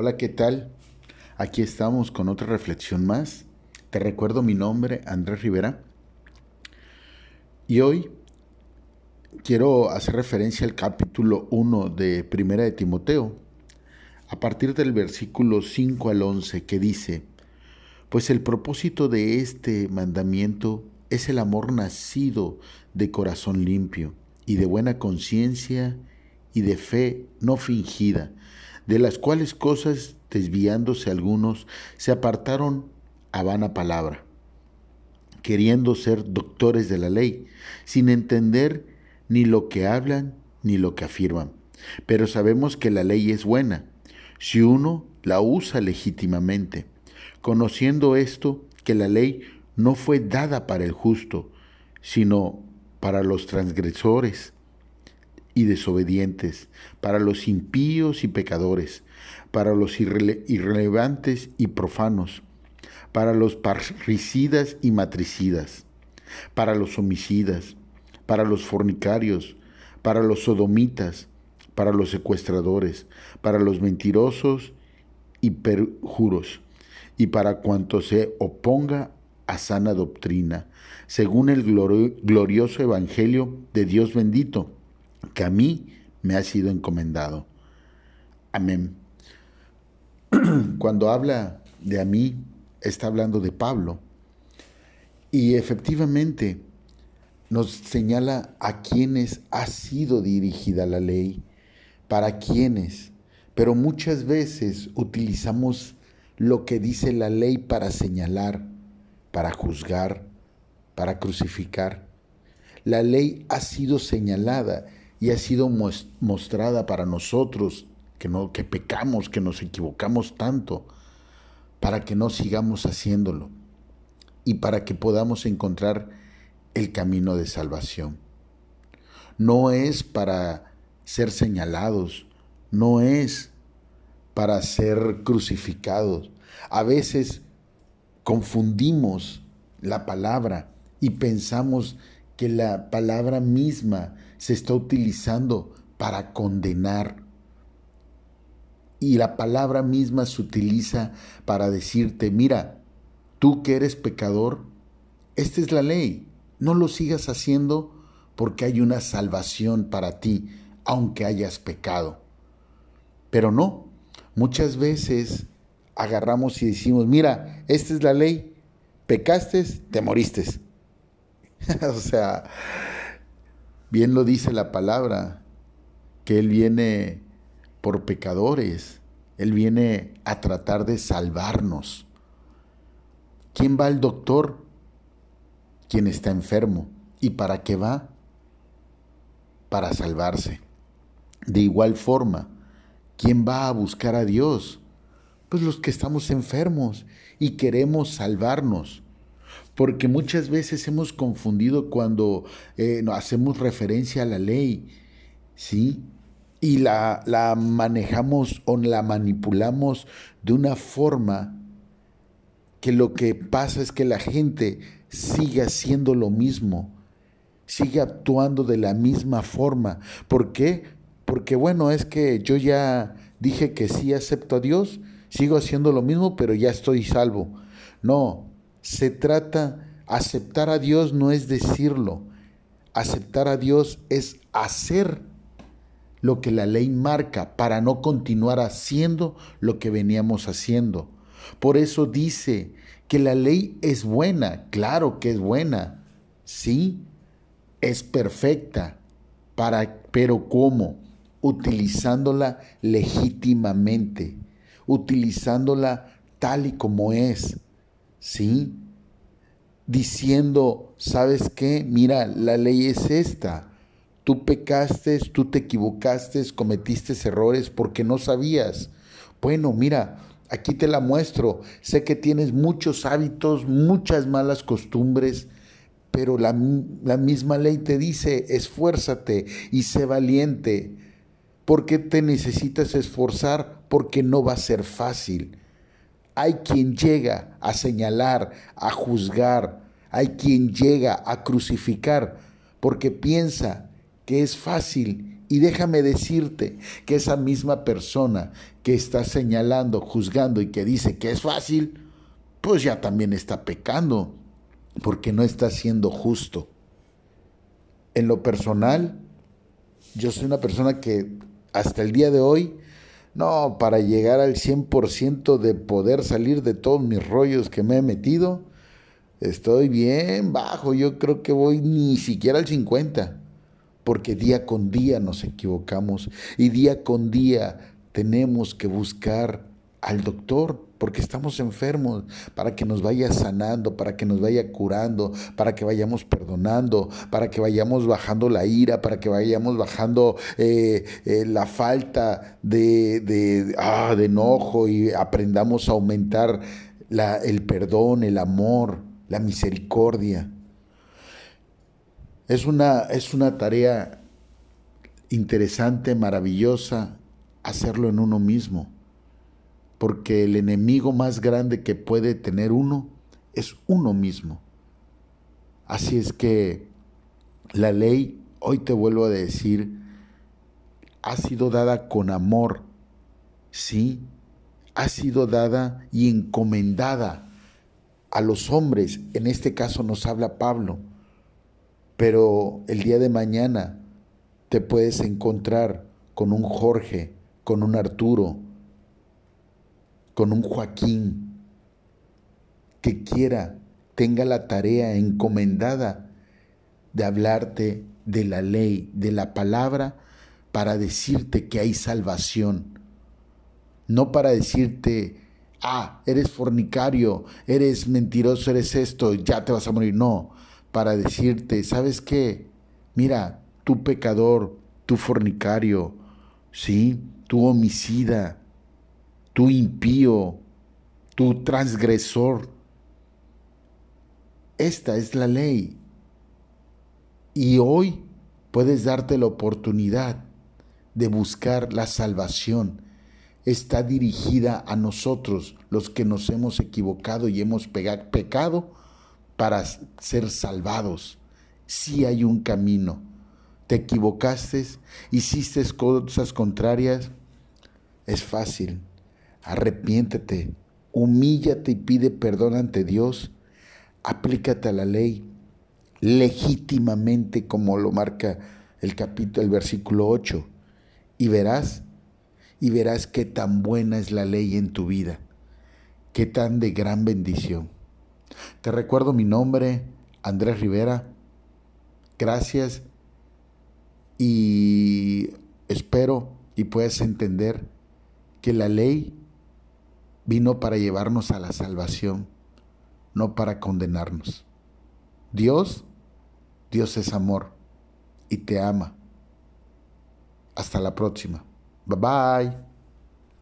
Hola, ¿qué tal? Aquí estamos con otra reflexión más. Te recuerdo mi nombre, Andrés Rivera. Y hoy quiero hacer referencia al capítulo 1 de Primera de Timoteo, a partir del versículo 5 al 11, que dice, Pues el propósito de este mandamiento es el amor nacido de corazón limpio y de buena conciencia y de fe no fingida, de las cuales cosas, desviándose algunos, se apartaron a vana palabra, queriendo ser doctores de la ley, sin entender ni lo que hablan ni lo que afirman. Pero sabemos que la ley es buena, si uno la usa legítimamente, conociendo esto, que la ley no fue dada para el justo, sino para los transgresores y desobedientes, para los impíos y pecadores, para los irrelevantes y profanos, para los parricidas y matricidas, para los homicidas, para los fornicarios, para los sodomitas, para los secuestradores, para los mentirosos y perjuros, y para cuanto se oponga a sana doctrina, según el glorioso Evangelio de Dios bendito, que a mí me ha sido encomendado. Amén. Cuando habla de a mí, está hablando de Pablo. Y efectivamente nos señala a quienes ha sido dirigida la ley, para quienes. Pero muchas veces utilizamos lo que dice la ley para señalar para juzgar, para crucificar. La ley ha sido señalada y ha sido mostrada para nosotros que no que pecamos, que nos equivocamos tanto, para que no sigamos haciéndolo y para que podamos encontrar el camino de salvación. No es para ser señalados, no es para ser crucificados. A veces confundimos la palabra y pensamos que la palabra misma se está utilizando para condenar. Y la palabra misma se utiliza para decirte, mira, tú que eres pecador, esta es la ley, no lo sigas haciendo porque hay una salvación para ti, aunque hayas pecado. Pero no, muchas veces agarramos y decimos, mira, esta es la ley, pecaste, te moriste. o sea, bien lo dice la palabra, que Él viene por pecadores, Él viene a tratar de salvarnos. ¿Quién va al doctor? Quien está enfermo. ¿Y para qué va? Para salvarse. De igual forma, ¿quién va a buscar a Dios? Pues los que estamos enfermos y queremos salvarnos. Porque muchas veces hemos confundido cuando eh, hacemos referencia a la ley, ¿sí? Y la, la manejamos o la manipulamos de una forma que lo que pasa es que la gente sigue haciendo lo mismo, sigue actuando de la misma forma. ¿Por qué? Porque bueno, es que yo ya dije que sí acepto a Dios, sigo haciendo lo mismo, pero ya estoy salvo. No, se trata, aceptar a Dios no es decirlo, aceptar a Dios es hacer lo que la ley marca para no continuar haciendo lo que veníamos haciendo. Por eso dice que la ley es buena, claro que es buena, sí, es perfecta, para, pero ¿cómo? Utilizándola legítimamente utilizándola tal y como es, ¿sí? Diciendo, ¿sabes qué? Mira, la ley es esta. Tú pecaste, tú te equivocaste, cometiste errores porque no sabías. Bueno, mira, aquí te la muestro. Sé que tienes muchos hábitos, muchas malas costumbres, pero la, la, misma ley te dice, esfuérzate y sé valiente. ¿Por qué te necesitas esforzar? porque no va a ser fácil. Hay quien llega a señalar, a juzgar, hay quien llega a crucificar porque piensa que es fácil Y déjame decirte que esa misma persona que está señalando, juzgando y que dice que es fácil, pues ya también está pecando, porque no está siendo justo. En lo personal, yo soy una persona que hasta el día de hoy, no, para llegar al 100% de poder salir de todos mis rollos que me he metido, estoy bien bajo, yo creo que voy ni siquiera al 50, porque día con día nos equivocamos y día con día tenemos que buscar al doctor porque estamos enfermos, para que nos vaya sanando, para que nos vaya curando, para que vayamos perdonando, para que vayamos bajando la ira, para que vayamos bajando eh, eh, la falta de, de, ah, de, enojo y aprendamos a aumentar la, el perdón, el amor, la misericordia. Es una, es una tarea interesante, maravillosa, hacerlo en uno mismo porque el enemigo más grande que puede tener uno es uno mismo. Así es que la ley, hoy te vuelvo a decir, ha sido dada con amor, sí, ha sido dada y encomendada a los hombres, en este caso nos habla Pablo, pero el día de mañana te puedes encontrar con un Jorge, con un Arturo, con un Joaquín que quiera, tenga la tarea encomendada de hablarte de la ley, de la palabra, para decirte que hay salvación, no para decirte, ah, eres fornicario, eres mentiroso, eres esto, ya te vas a morir, no, para decirte, ¿sabes qué? Mira, tu pecador, tu fornicario, sí, tu homicida, tu impío, tu transgresor. Esta es la ley. Y hoy puedes darte la oportunidad de buscar la salvación. Está dirigida a nosotros, los que nos hemos equivocado y hemos pecado, para ser salvados. Si hay un camino. Te equivocaste, hiciste cosas contrarias, es fácil arrepiéntete, humíllate y pide perdón ante Dios, aplícate a la ley legítimamente como lo marca el capítulo, el versículo 8, y verás, y verás qué tan buena es la ley en tu vida, qué tan de gran bendición. Te recuerdo mi nombre, Andrés Rivera. Gracias y espero y puedas entender que la ley vino para llevarnos a la salvación, no para condenarnos. Dios, Dios es amor y te ama. Hasta la próxima. Bye bye.